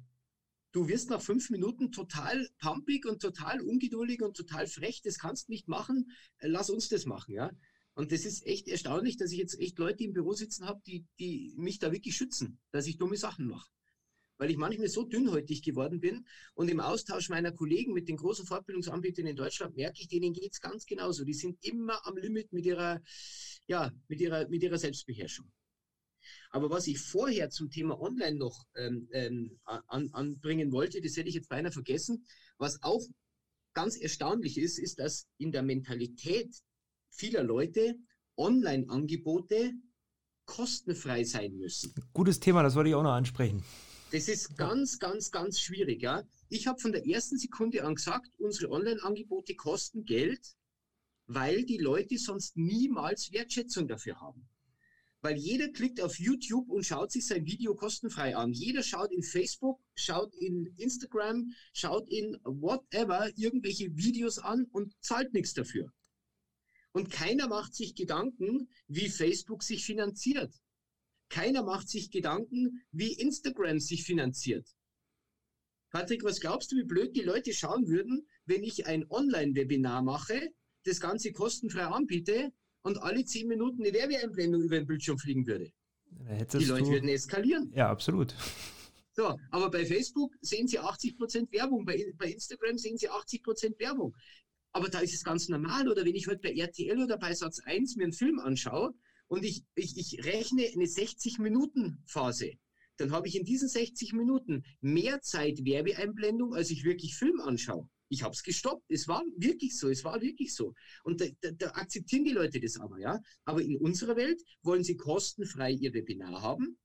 Du wirst nach fünf Minuten total pumpig und total ungeduldig und total frech. Das kannst nicht machen. Äh, lass uns das machen, ja. Und das ist echt erstaunlich, dass ich jetzt echt Leute im Büro sitzen habe, die, die mich da wirklich schützen, dass ich dumme Sachen mache. Weil ich manchmal so dünnhäutig geworden bin und im Austausch meiner Kollegen mit den großen Fortbildungsanbietern in Deutschland merke ich, denen geht es ganz genauso. Die sind immer am Limit mit ihrer, ja, mit ihrer, mit ihrer Selbstbeherrschung. Aber was ich vorher zum Thema Online noch ähm, ähm, an, anbringen wollte, das hätte ich jetzt beinahe vergessen. Was auch ganz erstaunlich ist, ist, dass in der Mentalität vieler Leute Online-Angebote kostenfrei sein müssen. Gutes Thema, das wollte ich auch noch ansprechen. Das ist ganz, ganz, ganz schwierig. Ja? Ich habe von der ersten Sekunde an gesagt, unsere Online-Angebote kosten Geld, weil die Leute sonst niemals Wertschätzung dafür haben. Weil jeder klickt auf YouTube und schaut sich sein Video kostenfrei an. Jeder schaut in Facebook, schaut in Instagram, schaut in whatever irgendwelche Videos an und zahlt nichts dafür. Und keiner macht sich Gedanken, wie Facebook sich finanziert. Keiner macht sich Gedanken, wie Instagram sich finanziert. Patrick, was glaubst du, wie blöd die Leute schauen würden, wenn ich ein Online-Webinar mache, das Ganze kostenfrei anbiete und alle zehn Minuten eine Werbeeinblendung über den Bildschirm fliegen würde? Die Leute würden eskalieren. Ja, absolut. So, aber bei Facebook sehen Sie 80% Werbung, bei, bei Instagram sehen Sie 80% Werbung. Aber da ist es ganz normal. Oder wenn ich heute bei RTL oder bei Satz 1 mir einen Film anschaue und ich, ich, ich rechne eine 60-Minuten-Phase, dann habe ich in diesen 60 Minuten mehr Zeit Werbeeinblendung, als ich wirklich Film anschaue. Ich habe es gestoppt. Es war wirklich so. Es war wirklich so. Und da, da, da, akzeptieren die Leute das aber, ja. Aber in unserer Welt wollen sie kostenfrei ihr Webinar haben.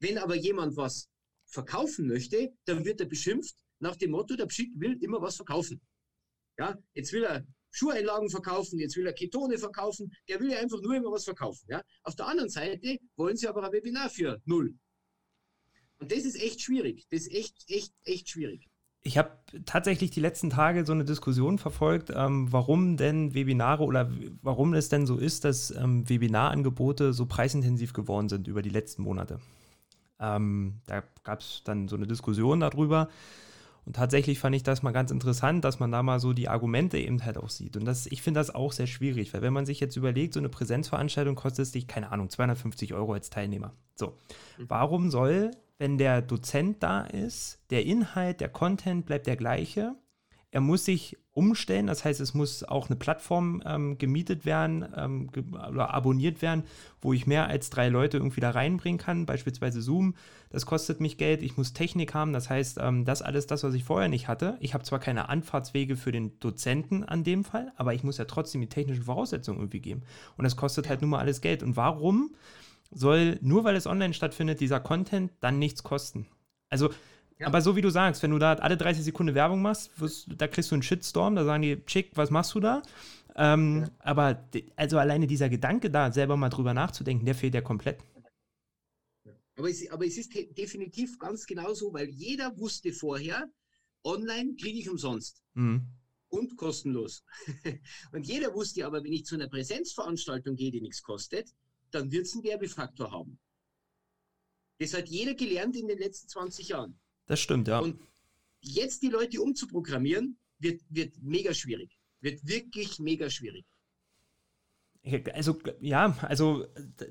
Wenn aber jemand was verkaufen möchte, dann wird er beschimpft nach dem Motto, der Pschick will immer was verkaufen. Ja, jetzt will er Schuheinlagen verkaufen, jetzt will er Ketone verkaufen, der will ja einfach nur immer was verkaufen. Ja? Auf der anderen Seite wollen sie aber ein Webinar für null. Und das ist echt schwierig. Das ist echt, echt, echt schwierig. Ich habe tatsächlich die letzten Tage so eine Diskussion verfolgt, ähm, warum denn Webinare oder warum es denn so ist, dass ähm, Webinarangebote so preisintensiv geworden sind über die letzten Monate. Ähm, da gab es dann so eine Diskussion darüber. Und tatsächlich fand ich das mal ganz interessant, dass man da mal so die Argumente eben halt auch sieht. Und das, ich finde das auch sehr schwierig, weil wenn man sich jetzt überlegt, so eine Präsenzveranstaltung kostet dich, keine Ahnung, 250 Euro als Teilnehmer. So, mhm. warum soll, wenn der Dozent da ist, der Inhalt, der Content bleibt der gleiche, er muss sich umstellen, das heißt, es muss auch eine Plattform ähm, gemietet werden ähm, ge oder abonniert werden, wo ich mehr als drei Leute irgendwie da reinbringen kann, beispielsweise Zoom. Das kostet mich Geld, ich muss Technik haben, das heißt, ähm, das alles das, was ich vorher nicht hatte. Ich habe zwar keine Anfahrtswege für den Dozenten an dem Fall, aber ich muss ja trotzdem die technischen Voraussetzungen irgendwie geben. Und das kostet halt nun mal alles Geld. Und warum soll, nur weil es online stattfindet, dieser Content dann nichts kosten? Also ja. Aber so wie du sagst, wenn du da alle 30 Sekunden Werbung machst, wirst, da kriegst du einen Shitstorm, da sagen die, Chick, was machst du da? Ähm, ja. Aber also alleine dieser Gedanke da, selber mal drüber nachzudenken, der fehlt ja komplett. Aber es, aber es ist definitiv ganz genauso, weil jeder wusste vorher, online kriege ich umsonst. Mhm. Und kostenlos. *laughs* und jeder wusste aber, wenn ich zu einer Präsenzveranstaltung gehe, die nichts kostet, dann wird es einen Werbefaktor haben. Das hat jeder gelernt in den letzten 20 Jahren. Das stimmt, ja. Und jetzt die Leute umzuprogrammieren, wird, wird mega schwierig. Wird wirklich mega schwierig. Also, ja, also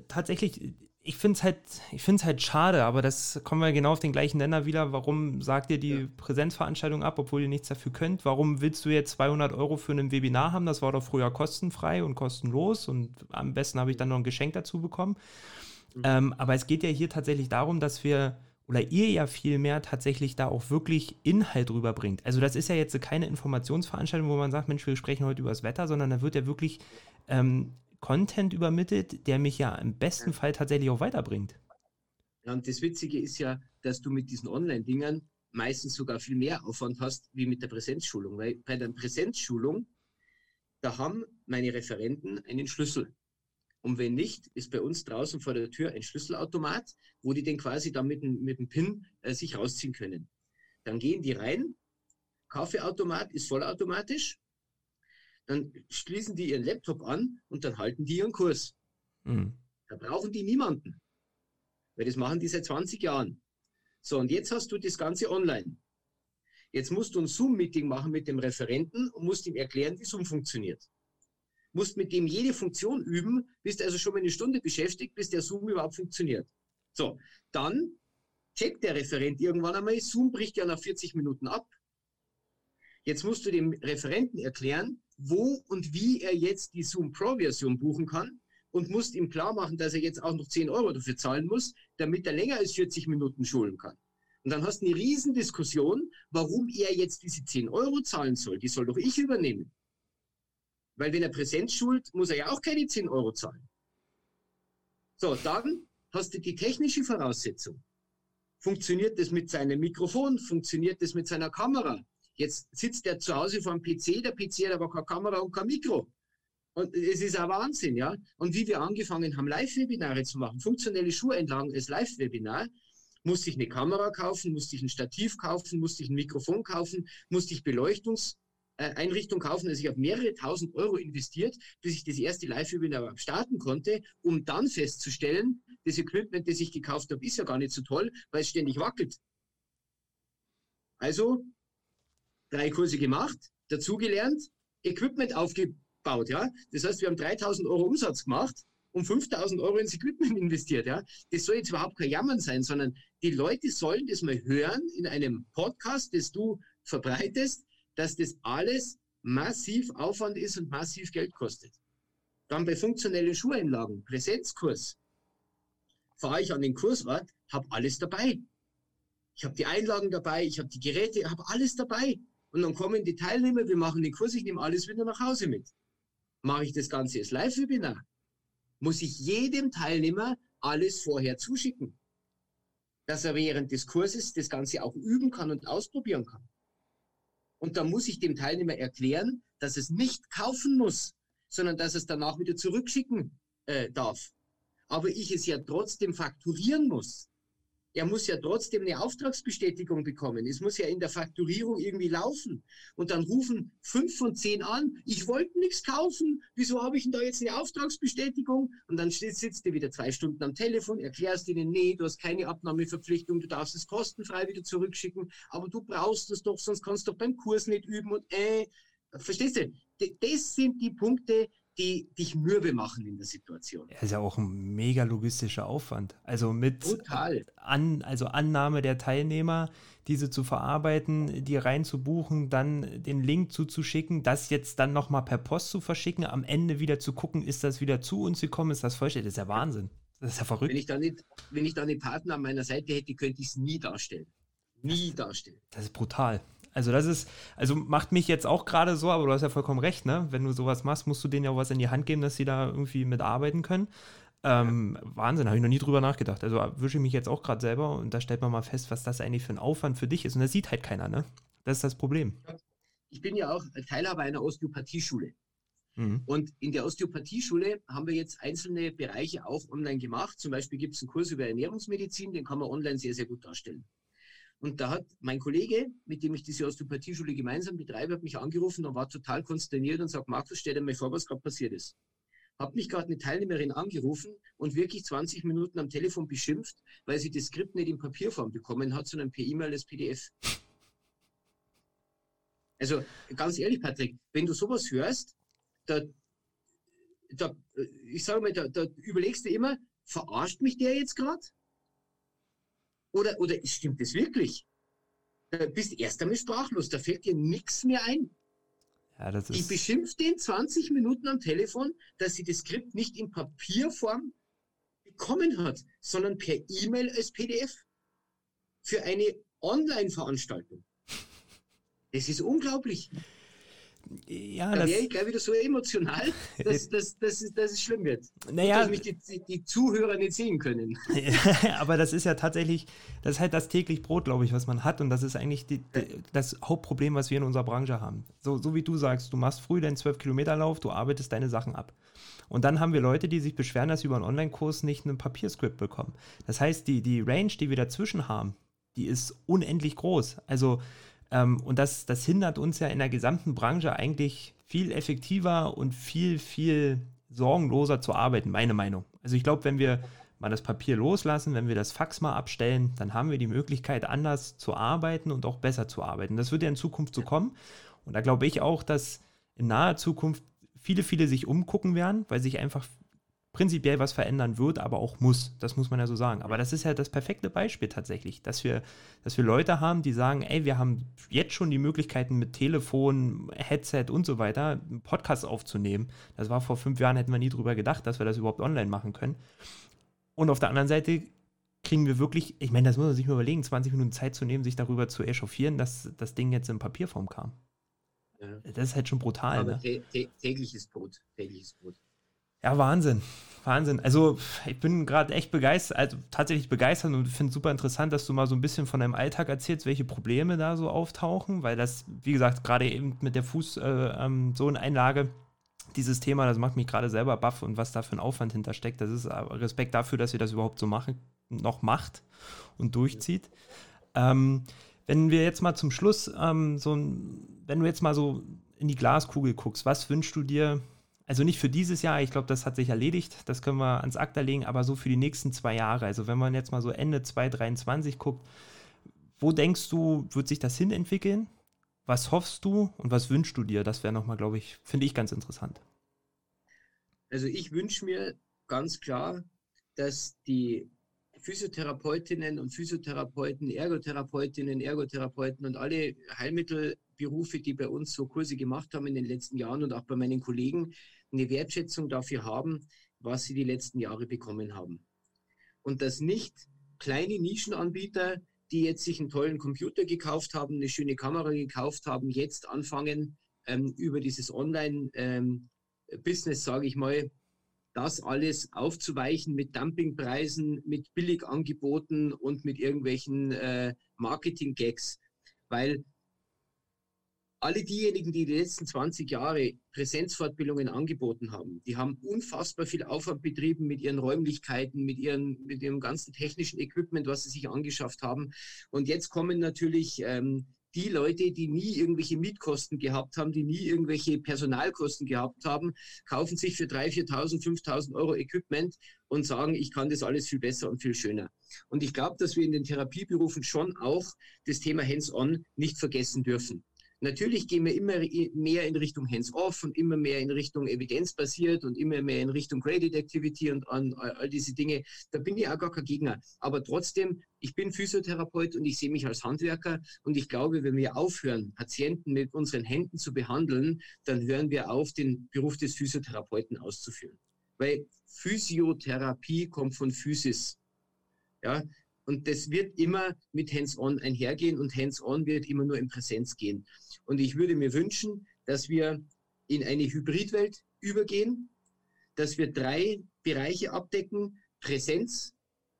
tatsächlich, ich finde es halt, halt schade, aber das kommen wir genau auf den gleichen Nenner wieder. Warum sagt ihr die ja. Präsenzveranstaltung ab, obwohl ihr nichts dafür könnt? Warum willst du jetzt 200 Euro für ein Webinar haben? Das war doch früher kostenfrei und kostenlos und am besten habe ich dann noch ein Geschenk dazu bekommen. Mhm. Ähm, aber es geht ja hier tatsächlich darum, dass wir oder ihr ja vielmehr tatsächlich da auch wirklich Inhalt rüberbringt. Also das ist ja jetzt keine Informationsveranstaltung, wo man sagt, Mensch, wir sprechen heute über das Wetter, sondern da wird ja wirklich ähm, Content übermittelt, der mich ja im besten Fall tatsächlich auch weiterbringt. Ja, und das Witzige ist ja, dass du mit diesen Online-Dingern meistens sogar viel mehr Aufwand hast wie mit der Präsenzschulung. Weil bei der Präsenzschulung, da haben meine Referenten einen Schlüssel. Und wenn nicht, ist bei uns draußen vor der Tür ein Schlüsselautomat, wo die den quasi dann mit, mit dem PIN äh, sich rausziehen können. Dann gehen die rein, Kaffeeautomat ist vollautomatisch, dann schließen die ihren Laptop an und dann halten die ihren Kurs. Mhm. Da brauchen die niemanden. Weil das machen die seit 20 Jahren. So, und jetzt hast du das Ganze online. Jetzt musst du ein Zoom-Meeting machen mit dem Referenten und musst ihm erklären, wie Zoom funktioniert. Musst mit dem jede Funktion üben, bist also schon mal eine Stunde beschäftigt, bis der Zoom überhaupt funktioniert. So, dann checkt der Referent irgendwann einmal, Zoom bricht ja nach 40 Minuten ab. Jetzt musst du dem Referenten erklären, wo und wie er jetzt die Zoom Pro-Version buchen kann und musst ihm klar machen, dass er jetzt auch noch 10 Euro dafür zahlen muss, damit er länger als 40 Minuten schulen kann. Und dann hast du eine Riesendiskussion, warum er jetzt diese 10 Euro zahlen soll. Die soll doch ich übernehmen. Weil wenn er Präsenz schult, muss er ja auch keine 10 Euro zahlen. So, dann hast du die technische Voraussetzung. Funktioniert das mit seinem Mikrofon? Funktioniert das mit seiner Kamera? Jetzt sitzt er zu Hause vor dem PC, der PC hat aber keine Kamera und kein Mikro. Und es ist ein Wahnsinn, ja. Und wie wir angefangen haben, Live-Webinare zu machen, funktionelle Schuheinlagen als Live-Webinar, musste ich eine Kamera kaufen, musste ich ein Stativ kaufen, musste ich ein Mikrofon kaufen, musste ich Beleuchtungseinrichtung kaufen. Also ich habe mehrere tausend Euro investiert, bis ich das erste Live-Webinar starten konnte, um dann festzustellen, das Equipment, das ich gekauft habe, ist ja gar nicht so toll, weil es ständig wackelt. Also drei Kurse gemacht, dazugelernt, Equipment aufgebaut, ja. Das heißt, wir haben 3000 Euro Umsatz gemacht und 5000 Euro ins Equipment investiert, ja. Das soll jetzt überhaupt kein Jammern sein, sondern die Leute sollen das mal hören in einem Podcast, das du verbreitest, dass das alles massiv Aufwand ist und massiv Geld kostet. Dann bei funktionellen Schuheinlagen, Präsenzkurs, fahre ich an den Kursort, habe alles dabei. Ich habe die Einlagen dabei, ich habe die Geräte, habe alles dabei. Und dann kommen die Teilnehmer, wir machen den Kurs, ich nehme alles wieder nach Hause mit. Mache ich das Ganze als Live-Webinar, muss ich jedem Teilnehmer alles vorher zuschicken, dass er während des Kurses das Ganze auch üben kann und ausprobieren kann. Und dann muss ich dem Teilnehmer erklären, dass es nicht kaufen muss, sondern dass es danach wieder zurückschicken äh, darf. Aber ich es ja trotzdem fakturieren muss er muss ja trotzdem eine Auftragsbestätigung bekommen. Es muss ja in der Fakturierung irgendwie laufen. Und dann rufen fünf von zehn an, ich wollte nichts kaufen, wieso habe ich denn da jetzt eine Auftragsbestätigung? Und dann sitzt du wieder zwei Stunden am Telefon, erklärst ihnen, nee, du hast keine Abnahmeverpflichtung, du darfst es kostenfrei wieder zurückschicken, aber du brauchst es doch, sonst kannst du doch beim Kurs nicht üben und äh, verstehst du? Das sind die Punkte, die dich mürbe machen in der Situation. Das ist ja auch ein mega logistischer Aufwand. Also mit An, also Annahme der Teilnehmer, diese zu verarbeiten, die reinzubuchen, dann den Link zuzuschicken, das jetzt dann nochmal per Post zu verschicken, am Ende wieder zu gucken, ist das wieder zu uns gekommen, ist das vollständig? Das ist ja Wahnsinn. Das ist ja verrückt. Wenn ich da nicht, wenn ich da einen Partner an meiner Seite hätte, könnte ich es nie darstellen. Nie darstellen. Das ist brutal. Also das ist, also macht mich jetzt auch gerade so, aber du hast ja vollkommen recht, ne? Wenn du sowas machst, musst du denen ja was in die Hand geben, dass sie da irgendwie mitarbeiten können. Ähm, ja. Wahnsinn, habe ich noch nie drüber nachgedacht. Also wische ich mich jetzt auch gerade selber und da stellt man mal fest, was das eigentlich für ein Aufwand für dich ist. Und das sieht halt keiner, ne? Das ist das Problem. Ich bin ja auch Teilhaber einer Osteopathieschule. Mhm. Und in der Osteopathieschule haben wir jetzt einzelne Bereiche auch online gemacht. Zum Beispiel gibt es einen Kurs über Ernährungsmedizin, den kann man online sehr, sehr gut darstellen. Und da hat mein Kollege, mit dem ich diese Osteopathieschule gemeinsam betreibe, hat mich angerufen und war total konsterniert und sagt, Markus, stell dir mal vor, was gerade passiert ist. Hat mich gerade eine Teilnehmerin angerufen und wirklich 20 Minuten am Telefon beschimpft, weil sie das Skript nicht in Papierform bekommen hat, sondern per E-Mail als PDF. Also ganz ehrlich, Patrick, wenn du sowas hörst, da, da ich sage mal, da, da überlegst du immer, verarscht mich der jetzt gerade? Oder, oder stimmt das wirklich? Du bist erst einmal sprachlos, da fällt dir nichts mehr ein. Ja, das ist... Ich beschimpfe den 20 Minuten am Telefon, dass sie das Skript nicht in Papierform bekommen hat, sondern per E-Mail als PDF. Für eine Online-Veranstaltung. Das ist unglaublich. Ja, da wäre ich gleich wieder so emotional, dass, *laughs* dass, dass, dass, dass es schlimm wird. Naja, dass mich die, die, Zuhörer nicht sehen können. *laughs* aber das ist ja tatsächlich, das ist halt das täglich Brot, glaube ich, was man hat. Und das ist eigentlich die, die, das Hauptproblem, was wir in unserer Branche haben. So, so wie du sagst, du machst früh deinen 12-Kilometer-Lauf, du arbeitest deine Sachen ab. Und dann haben wir Leute, die sich beschweren, dass sie über einen Online-Kurs nicht einen Papierskript bekommen. Das heißt, die, die Range, die wir dazwischen haben, die ist unendlich groß. Also ähm, und das, das hindert uns ja in der gesamten Branche eigentlich viel effektiver und viel, viel sorgenloser zu arbeiten, meine Meinung. Also ich glaube, wenn wir mal das Papier loslassen, wenn wir das Fax mal abstellen, dann haben wir die Möglichkeit, anders zu arbeiten und auch besser zu arbeiten. Das wird ja in Zukunft so kommen. Und da glaube ich auch, dass in naher Zukunft viele, viele sich umgucken werden, weil sich einfach prinzipiell was verändern wird, aber auch muss. Das muss man ja so sagen. Aber das ist ja das perfekte Beispiel tatsächlich, dass wir, dass wir Leute haben, die sagen, ey, wir haben jetzt schon die Möglichkeiten mit Telefon, Headset und so weiter, einen Podcast aufzunehmen. Das war vor fünf Jahren, hätten wir nie drüber gedacht, dass wir das überhaupt online machen können. Und auf der anderen Seite kriegen wir wirklich, ich meine, das muss man sich mal überlegen, 20 Minuten Zeit zu nehmen, sich darüber zu echauffieren, dass das Ding jetzt in Papierform kam. Ja. Das ist halt schon brutal. Aber ne? tägliches Brot, tägliches Brot. Ja, Wahnsinn. Wahnsinn. Also, ich bin gerade echt begeistert, also tatsächlich begeistert und finde es super interessant, dass du mal so ein bisschen von deinem Alltag erzählst, welche Probleme da so auftauchen, weil das, wie gesagt, gerade eben mit der Fußsohleneinlage, äh, ähm, dieses Thema, das macht mich gerade selber baff und was da für ein Aufwand hintersteckt. Das ist Respekt dafür, dass ihr das überhaupt so machen, noch macht und durchzieht. Ähm, wenn wir jetzt mal zum Schluss ähm, so wenn du jetzt mal so in die Glaskugel guckst, was wünschst du dir also nicht für dieses Jahr, ich glaube, das hat sich erledigt, das können wir ans Akta legen, aber so für die nächsten zwei Jahre. Also wenn man jetzt mal so Ende 2023 guckt, wo denkst du, wird sich das hin entwickeln? Was hoffst du und was wünschst du dir? Das wäre nochmal, glaube ich, finde ich ganz interessant. Also ich wünsche mir ganz klar, dass die Physiotherapeutinnen und Physiotherapeuten, Ergotherapeutinnen, Ergotherapeuten und alle Heilmittelberufe, die bei uns so Kurse gemacht haben in den letzten Jahren und auch bei meinen Kollegen, eine Wertschätzung dafür haben, was sie die letzten Jahre bekommen haben. Und dass nicht kleine Nischenanbieter, die jetzt sich einen tollen Computer gekauft haben, eine schöne Kamera gekauft haben, jetzt anfangen, ähm, über dieses Online-Business, ähm, sage ich mal, das alles aufzuweichen mit Dumpingpreisen, mit Billigangeboten und mit irgendwelchen äh, Marketing-Gags. Weil alle diejenigen, die die letzten 20 Jahre Präsenzfortbildungen angeboten haben, die haben unfassbar viel Aufwand betrieben mit ihren Räumlichkeiten, mit, ihren, mit ihrem ganzen technischen Equipment, was sie sich angeschafft haben. Und jetzt kommen natürlich ähm, die Leute, die nie irgendwelche Mietkosten gehabt haben, die nie irgendwelche Personalkosten gehabt haben, kaufen sich für 3.000, 4.000, 5.000 Euro Equipment und sagen, ich kann das alles viel besser und viel schöner. Und ich glaube, dass wir in den Therapieberufen schon auch das Thema Hands-on nicht vergessen dürfen. Natürlich gehen wir immer mehr in Richtung Hands-off und immer mehr in Richtung evidenzbasiert und immer mehr in Richtung Graded Activity und an all diese Dinge. Da bin ich auch gar kein Gegner. Aber trotzdem, ich bin Physiotherapeut und ich sehe mich als Handwerker und ich glaube, wenn wir aufhören, Patienten mit unseren Händen zu behandeln, dann hören wir auf, den Beruf des Physiotherapeuten auszuführen. Weil Physiotherapie kommt von Physis. Ja, und das wird immer mit Hands-on einhergehen und Hands-on wird immer nur in Präsenz gehen. Und ich würde mir wünschen, dass wir in eine Hybridwelt übergehen, dass wir drei Bereiche abdecken. Präsenz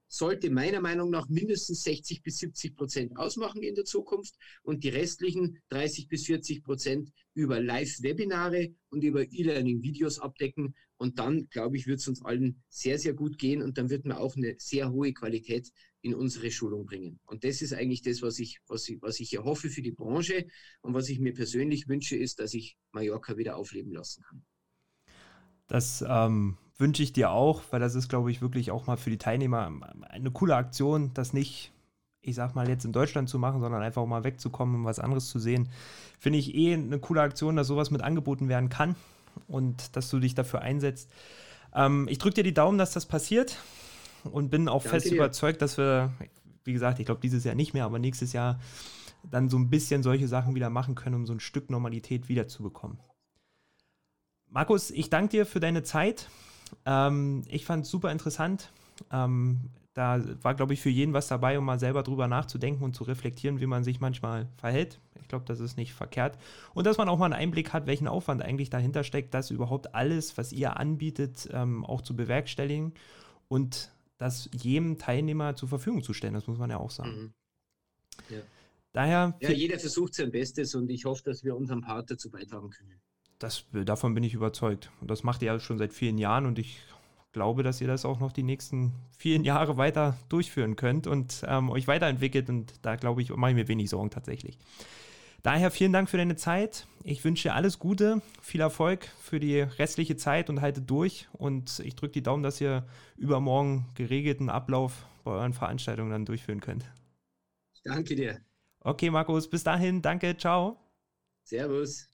sollte meiner Meinung nach mindestens 60 bis 70 Prozent ausmachen in der Zukunft und die restlichen 30 bis 40 Prozent über Live-Webinare und über E-Learning-Videos abdecken. Und dann, glaube ich, wird es uns allen sehr, sehr gut gehen und dann wird man auch eine sehr hohe Qualität in unsere Schulung bringen. Und das ist eigentlich das, was ich, was ich, was ich erhoffe für die Branche und was ich mir persönlich wünsche, ist, dass ich Mallorca wieder aufleben lassen kann. Das ähm, wünsche ich dir auch, weil das ist, glaube ich, wirklich auch mal für die Teilnehmer eine coole Aktion, das nicht, ich sag mal, jetzt in Deutschland zu machen, sondern einfach mal wegzukommen und was anderes zu sehen. Finde ich eh eine coole Aktion, dass sowas mit angeboten werden kann und dass du dich dafür einsetzt. Ähm, ich drücke dir die Daumen, dass das passiert und bin auch Danke fest dir. überzeugt, dass wir, wie gesagt, ich glaube dieses Jahr nicht mehr, aber nächstes Jahr dann so ein bisschen solche Sachen wieder machen können, um so ein Stück Normalität wiederzubekommen. Markus, ich danke dir für deine Zeit. Ähm, ich fand es super interessant. Ähm, Da war, glaube ich, für jeden was dabei, um mal selber drüber nachzudenken und zu reflektieren, wie man sich manchmal verhält. Ich glaube, das ist nicht verkehrt. Und dass man auch mal einen Einblick hat, welchen Aufwand eigentlich dahinter steckt, das überhaupt alles, was ihr anbietet, ähm, auch zu bewerkstelligen und das jedem Teilnehmer zur Verfügung zu stellen. Das muss man ja auch sagen. Mhm. Ja. Daher. Ja, jeder versucht sein Bestes und ich hoffe, dass wir unseren Part dazu beitragen können. Das, davon bin ich überzeugt. Und das macht ihr ja schon seit vielen Jahren und ich glaube, dass ihr das auch noch die nächsten vielen Jahre weiter durchführen könnt und ähm, euch weiterentwickelt. Und da glaube ich, mache ich mir wenig Sorgen tatsächlich. Daher vielen Dank für deine Zeit. Ich wünsche dir alles Gute, viel Erfolg für die restliche Zeit und halte durch. Und ich drücke die Daumen, dass ihr übermorgen geregelten Ablauf bei euren Veranstaltungen dann durchführen könnt. Danke dir. Okay, Markus, bis dahin. Danke. Ciao. Servus.